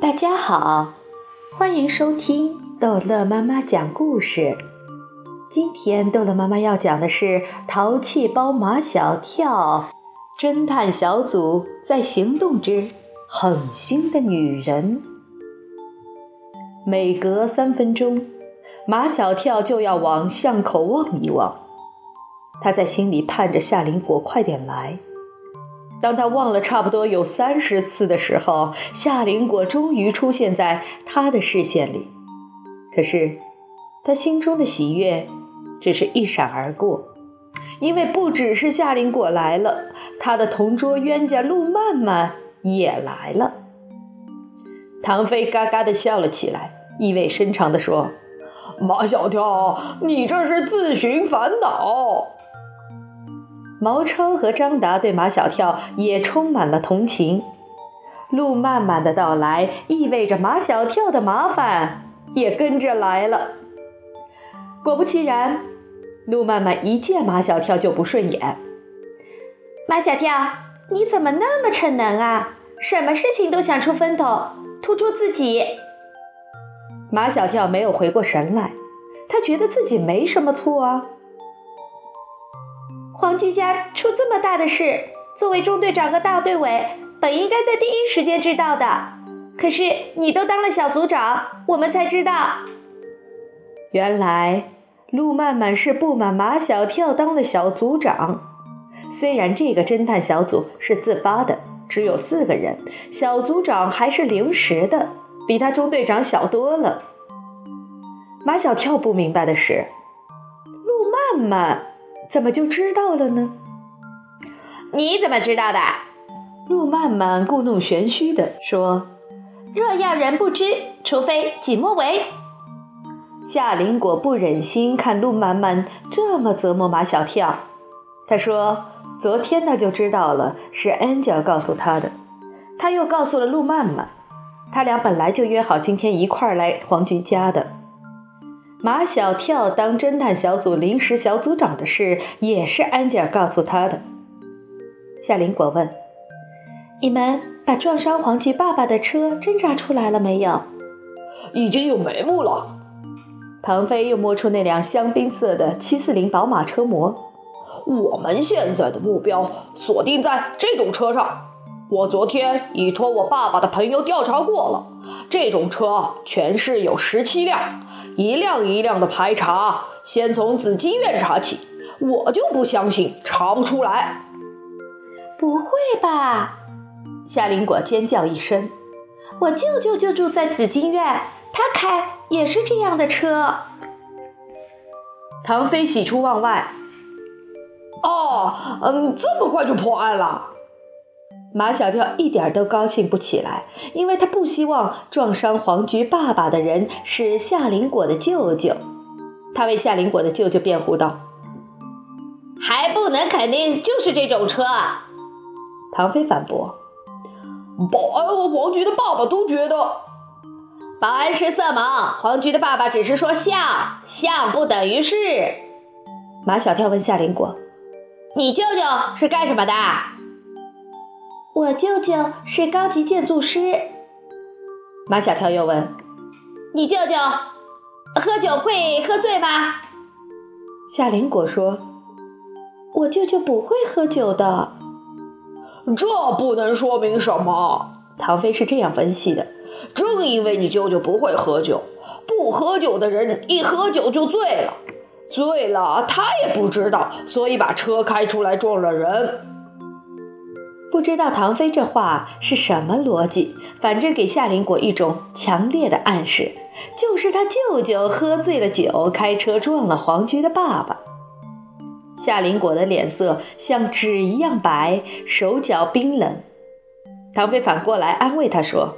大家好，欢迎收听逗乐妈妈讲故事。今天逗乐妈妈要讲的是《淘气包马小跳》侦探小组在行动之狠心的女人。每隔三分钟，马小跳就要往巷口望一望，他在心里盼着夏林果快点来。当他忘了差不多有三十次的时候，夏林果终于出现在他的视线里。可是，他心中的喜悦只是一闪而过，因为不只是夏林果来了，他的同桌冤家陆曼曼也来了。唐飞嘎嘎地笑了起来，意味深长地说：“马小跳，你这是自寻烦恼。”毛超和张达对马小跳也充满了同情。陆曼曼的到来意味着马小跳的麻烦也跟着来了。果不其然，陆曼曼一见马小跳就不顺眼。马小跳，你怎么那么逞能啊？什么事情都想出风头，突出自己。马小跳没有回过神来，他觉得自己没什么错啊。黄局家出这么大的事，作为中队长和大队委，本应该在第一时间知道的。可是你都当了小组长，我们才知道。原来陆曼曼是不满马小跳当了小组长。虽然这个侦探小组是自发的，只有四个人，小组长还是临时的，比他中队长小多了。马小跳不明白的是，陆曼曼。怎么就知道了呢？你怎么知道的？陆曼曼故弄玄虚地说：“若要人不知，除非己莫为。”夏林果不忍心看陆曼曼这么折磨马小跳，他说：“昨天他就知道了，是 Angel 告诉他的。他又告诉了陆曼曼，他俩本来就约好今天一块儿来黄菊家的。”马小跳当侦探小组临时小组长的事，也是安吉尔告诉他的。夏林果问：“你们把撞伤黄菊爸爸的车侦查出来了没有？”“已经有眉目了。”唐飞又摸出那辆香槟色的七四零宝马车模。“我们现在的目标锁定在这种车上。我昨天已托我爸爸的朋友调查过了，这种车全市有十七辆。”一辆一辆的排查，先从紫金院查起。我就不相信查不出来。不会吧？夏林果尖叫一声：“我舅舅就住在紫金院，他开也是这样的车。”唐飞喜出望外：“哦，嗯，这么快就破案了？”马小跳一点都高兴不起来，因为他不希望撞伤黄菊爸爸的人是夏林果的舅舅。他为夏林果的舅舅辩护道：“还不能肯定就是这种车。”唐飞反驳：“保安和黄菊的爸爸都觉得，保安是色盲，黄菊的爸爸只是说像，像不等于是。”马小跳问夏林果：“你舅舅是干什么的？”我舅舅是高级建筑师。马小跳又问：“你舅舅喝酒会喝醉吗？”夏林果说：“我舅舅不会喝酒的。”这不能说明什么。唐飞是这样分析的：正因为你舅舅不会喝酒，不喝酒的人一喝酒就醉了，醉了他也不知道，所以把车开出来撞了人。不知道唐飞这话是什么逻辑，反正给夏林果一种强烈的暗示，就是他舅舅喝醉了酒，开车撞了黄菊的爸爸。夏林果的脸色像纸一样白，手脚冰冷。唐飞反过来安慰他说：“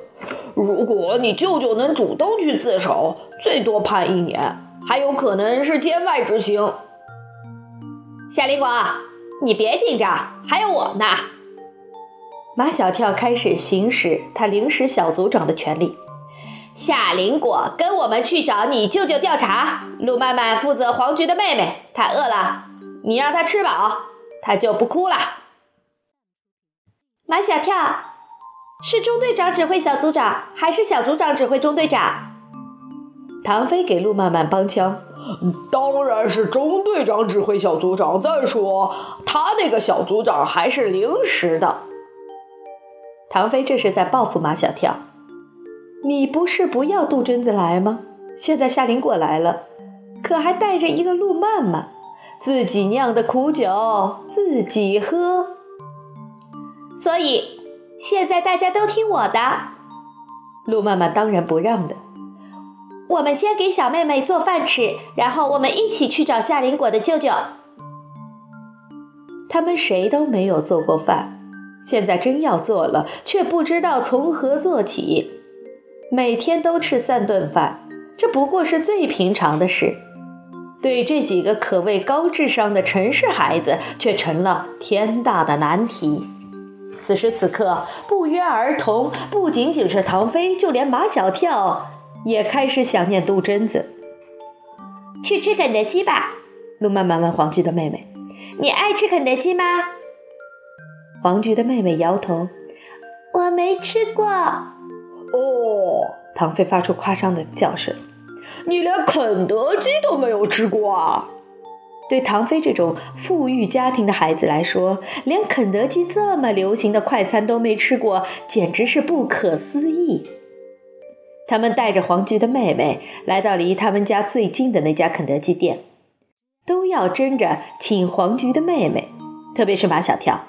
如果你舅舅能主动去自首，最多判一年，还有可能是监外执行。”夏林果，你别紧张，还有我呢。马小跳开始行使他临时小组长的权利。夏林果，跟我们去找你舅舅调查。陆曼曼负责黄菊的妹妹，她饿了，你让她吃饱，她就不哭了。马小跳，是中队长指挥小组长，还是小组长指挥中队长？唐飞给路曼曼帮腔：“当然是中队长指挥小组长。再说，他那个小组长还是临时的。”唐飞这是在报复马小跳：“你不是不要杜真子来吗？现在夏林果来了，可还带着一个路曼曼，自己酿的苦酒自己喝，所以。”现在大家都听我的，路曼曼当然不让的。我们先给小妹妹做饭吃，然后我们一起去找夏林果的舅舅。他们谁都没有做过饭，现在真要做了，却不知道从何做起。每天都吃三顿饭，这不过是最平常的事，对这几个可谓高智商的城市孩子，却成了天大的难题。此时此刻，不约而同，不仅仅是唐飞，就连马小跳也开始想念杜真子。去吃肯德基吧，路曼曼问黄菊的妹妹：“你爱吃肯德基吗？”黄菊的妹妹摇头：“我没吃过。”哦，唐飞发出夸张的叫声：“你连肯德基都没有吃过啊！”对唐飞这种富裕家庭的孩子来说，连肯德基这么流行的快餐都没吃过，简直是不可思议。他们带着黄菊的妹妹来到离他们家最近的那家肯德基店，都要争着请黄菊的妹妹，特别是马小跳，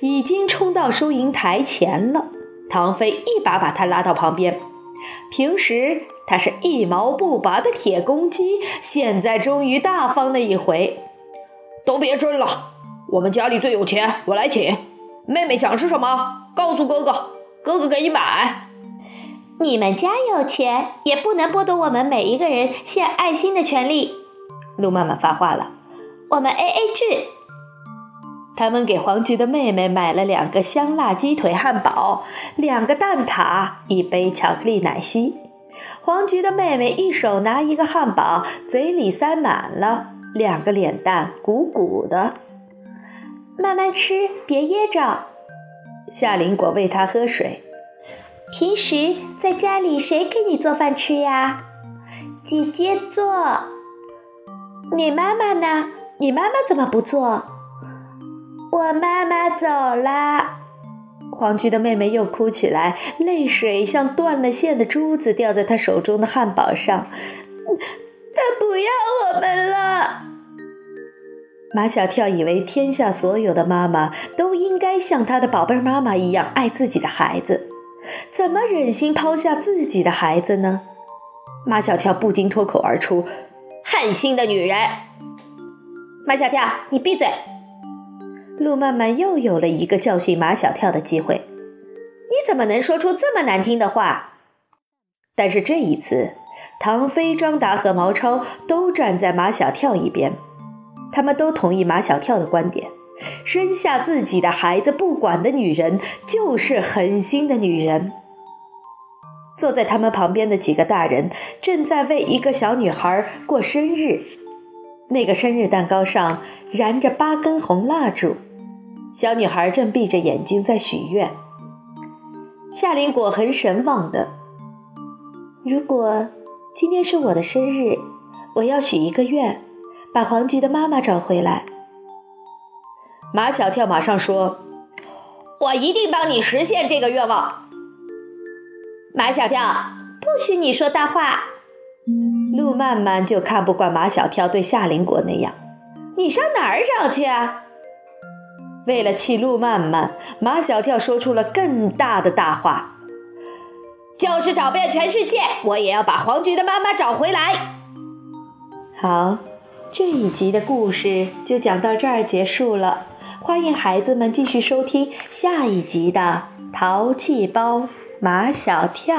已经冲到收银台前了。唐飞一把把他拉到旁边。平时他是一毛不拔的铁公鸡，现在终于大方了一回。都别争了，我们家里最有钱，我来请。妹妹想吃什么？告诉哥哥，哥哥给你买。你们家有钱，也不能剥夺我们每一个人献爱心的权利。陆曼曼发话了，我们 A A 制。他们给黄菊的妹妹买了两个香辣鸡腿汉堡，两个蛋挞，一杯巧克力奶昔。黄菊的妹妹一手拿一个汉堡，嘴里塞满了，两个脸蛋鼓鼓的。慢慢吃，别噎着。夏林果喂她喝水。平时在家里谁给你做饭吃呀？姐姐做。你妈妈呢？你妈妈怎么不做？我妈妈走了，黄菊的妹妹又哭起来，泪水像断了线的珠子掉在她手中的汉堡上。她不要我们了。马小跳以为天下所有的妈妈都应该像他的宝贝妈妈一样爱自己的孩子，怎么忍心抛下自己的孩子呢？马小跳不禁脱口而出：“狠心的女人！”马小跳，你闭嘴。路曼曼又有了一个教训马小跳的机会。你怎么能说出这么难听的话？但是这一次，唐飞、张达和毛超都站在马小跳一边，他们都同意马小跳的观点：生下自己的孩子不管的女人就是狠心的女人。坐在他们旁边的几个大人正在为一个小女孩过生日，那个生日蛋糕上燃着八根红蜡烛。小女孩正闭着眼睛在许愿。夏林果很神往的。如果今天是我的生日，我要许一个愿，把黄菊的妈妈找回来。马小跳马上说：“我一定帮你实现这个愿望。”马小跳，不许你说大话。路曼曼就看不惯马小跳对夏林果那样，你上哪儿找去啊？为了气路曼曼，马小跳说出了更大的大话：“就是找遍全世界，我也要把黄菊的妈妈找回来。”好，这一集的故事就讲到这儿结束了。欢迎孩子们继续收听下一集的《淘气包马小跳》。